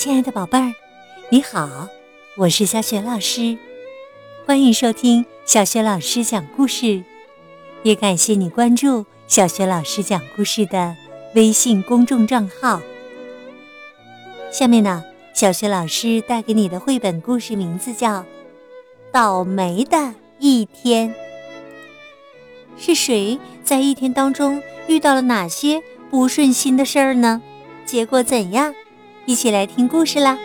亲爱的宝贝儿，你好，我是小雪老师，欢迎收听小雪老师讲故事，也感谢你关注小雪老师讲故事的微信公众账号。下面呢，小雪老师带给你的绘本故事名字叫《倒霉的一天》。是谁在一天当中遇到了哪些不顺心的事儿呢？结果怎样？一起来听故事啦！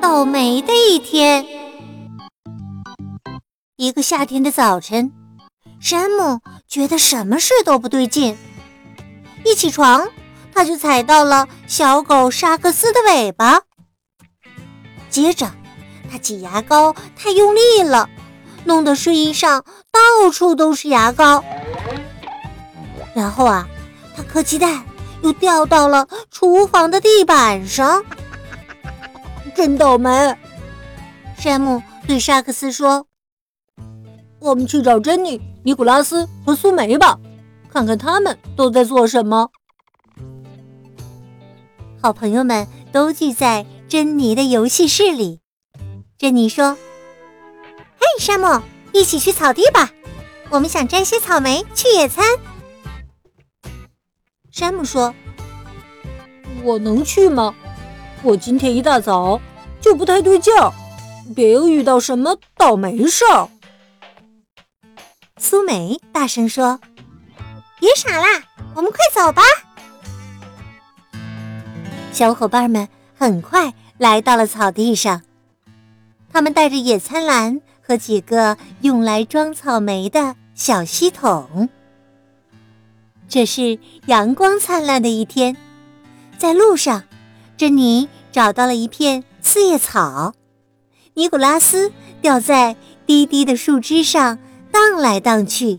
倒霉的一天，一个夏天的早晨，山姆觉得什么事都不对劲。一起床，他就踩到了小狗沙克斯的尾巴。接着，他挤牙膏太用力了，弄得睡衣上到处都是牙膏。然后啊。他磕鸡蛋，又掉到了厨房的地板上，真倒霉！山姆对沙克斯说：“我们去找珍妮、尼古拉斯和苏梅吧，看看他们都在做什么。”好朋友们都聚在珍妮的游戏室里。珍妮说：“嘿，山姆，一起去草地吧，我们想摘些草莓去野餐。”山姆说：“我能去吗？我今天一大早就不太对劲儿，别又遇到什么倒霉事儿。”苏梅大声说：“别傻啦，我们快走吧！”小伙伴们很快来到了草地上，他们带着野餐篮和几个用来装草莓的小吸桶。这是阳光灿烂的一天，在路上，珍妮找到了一片四叶草，尼古拉斯吊在低低的树枝上荡来荡去，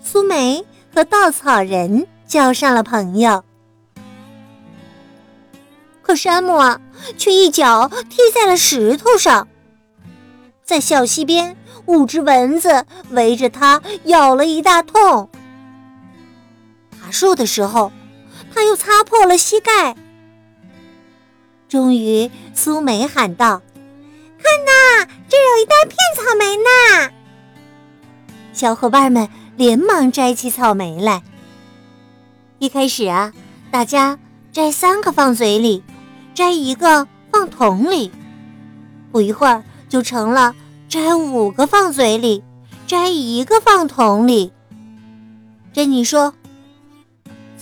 苏梅和稻草人交上了朋友。可山姆啊，却一脚踢在了石头上，在小溪边，五只蚊子围着他咬了一大通。树的时候，他又擦破了膝盖。终于，苏梅喊道：“看呐，这有一大片草莓呢！”小伙伴们连忙摘起草莓来。一开始啊，大家摘三个放嘴里，摘一个放桶里。不一会儿，就成了摘五个放嘴里，摘一个放桶里。珍妮说。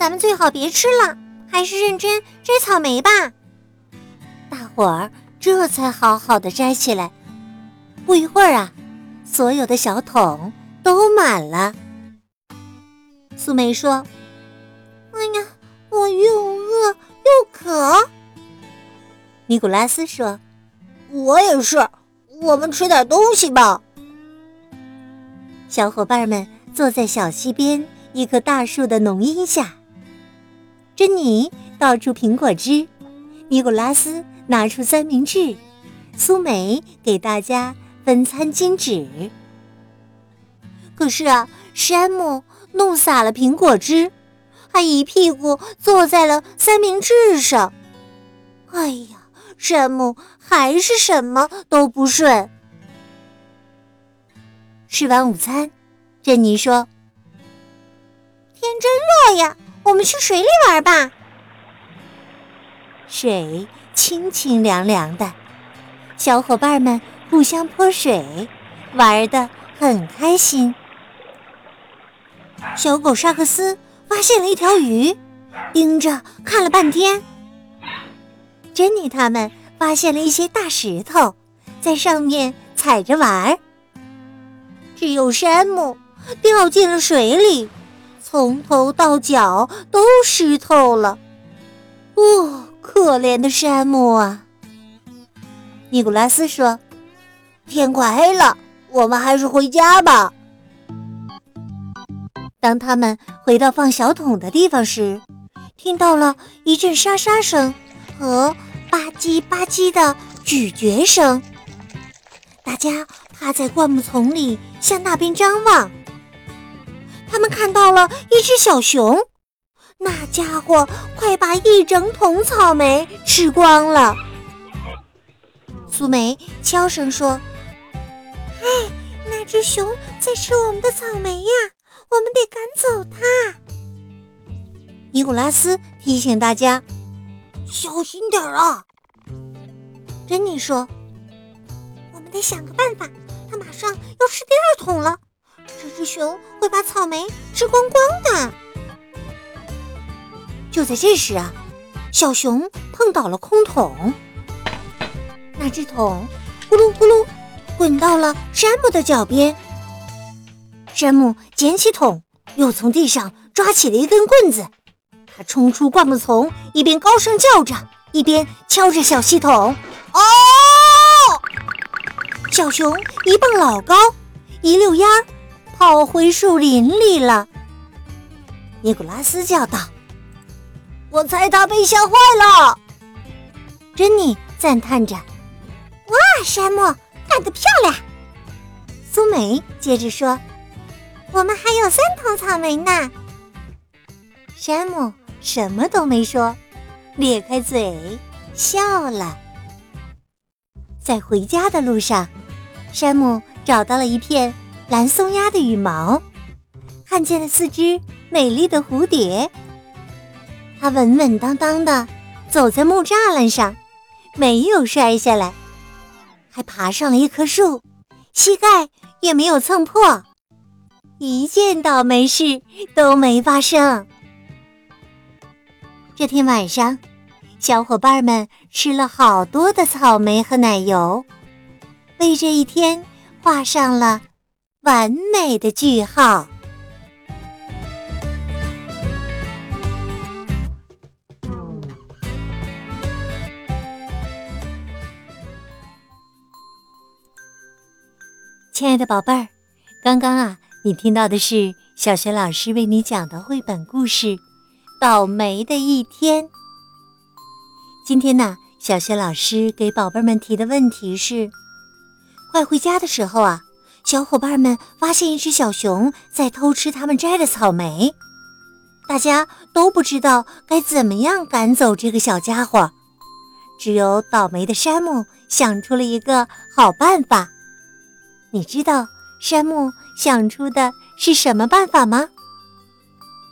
咱们最好别吃了，还是认真摘草莓吧。大伙儿这才好好的摘起来。不一会儿啊，所有的小桶都满了。苏梅说：“哎呀，我又饿又渴。”尼古拉斯说：“我也是，我们吃点东西吧。”小伙伴们坐在小溪边一棵大树的浓荫下。珍妮倒出苹果汁，尼古拉斯拿出三明治，苏梅给大家分餐巾纸。可是啊，山姆弄洒了苹果汁，还一屁股坐在了三明治上。哎呀，山姆还是什么都不顺。吃完午餐，珍妮说：“天真热呀。”我们去水里玩吧。水清清凉凉的，小伙伴们互相泼水，玩的很开心。小狗沙克斯发现了一条鱼，盯着看了半天。珍妮他们发现了一些大石头，在上面踩着玩。只有山姆掉进了水里。从头到脚都湿透了，哦，可怜的山姆啊！尼古拉斯说：“天快黑了，我们还是回家吧。”当他们回到放小桶的地方时，听到了一阵沙沙声和吧唧吧唧的咀嚼声。大家趴在灌木丛里向那边张望。他们看到了一只小熊，那家伙快把一整桶草莓吃光了。苏梅悄声说：“哎，那只熊在吃我们的草莓呀，我们得赶走它。”尼古拉斯提醒大家：“小心点儿啊！”珍妮说：“我们得想个办法，它马上要吃第二桶了，这只熊会把草莓吃光光的。”就在这时啊，小熊碰倒了空桶，那只桶咕噜咕噜滚到了山姆的脚边。山姆捡起桶，又从地上抓起了一根棍子，他冲出灌木丛，一边高声叫着，一边敲着小细桶。哦！小熊一蹦老高，一溜烟儿跑回树林里了。尼古拉斯叫道。我猜他被吓坏了，珍妮赞叹着：“哇，山姆干得漂亮！”苏梅接着说：“我们还有三桶草莓呢。”山姆什么都没说，咧开嘴笑了。在回家的路上，山姆找到了一片蓝松鸦的羽毛，看见了四只美丽的蝴蝶。它稳稳当当的走在木栅栏上，没有摔下来，还爬上了一棵树，膝盖也没有蹭破，一件倒霉事都没发生。这天晚上，小伙伴们吃了好多的草莓和奶油，为这一天画上了完美的句号。亲爱的宝贝儿，刚刚啊，你听到的是小学老师为你讲的绘本故事《倒霉的一天》。今天呢，小学老师给宝贝们提的问题是：快回家的时候啊，小伙伴们发现一只小熊在偷吃他们摘的草莓，大家都不知道该怎么样赶走这个小家伙，只有倒霉的山姆想出了一个好办法。你知道山姆想出的是什么办法吗？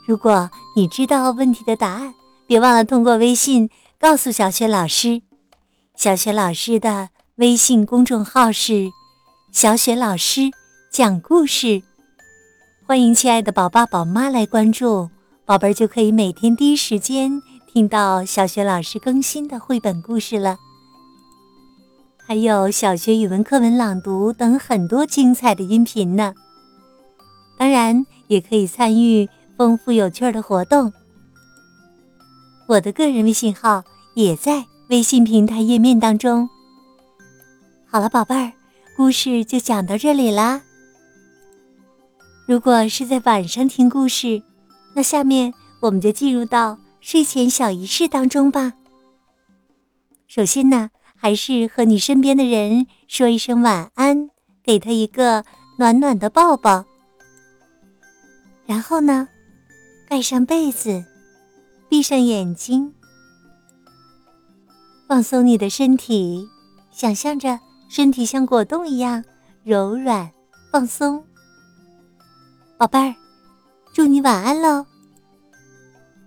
如果你知道问题的答案，别忘了通过微信告诉小雪老师。小雪老师的微信公众号是“小雪老师讲故事”，欢迎亲爱的宝爸宝妈来关注，宝贝儿就可以每天第一时间听到小雪老师更新的绘本故事了。还有小学语文课文朗读等很多精彩的音频呢。当然，也可以参与丰富有趣的活动。我的个人微信号也在微信平台页面当中。好了，宝贝儿，故事就讲到这里啦。如果是在晚上听故事，那下面我们就进入到睡前小仪式当中吧。首先呢。还是和你身边的人说一声晚安，给他一个暖暖的抱抱。然后呢，盖上被子，闭上眼睛，放松你的身体，想象着身体像果冻一样柔软放松。宝贝儿，祝你晚安喽！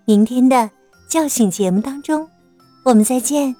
明天的叫醒节目当中，我们再见。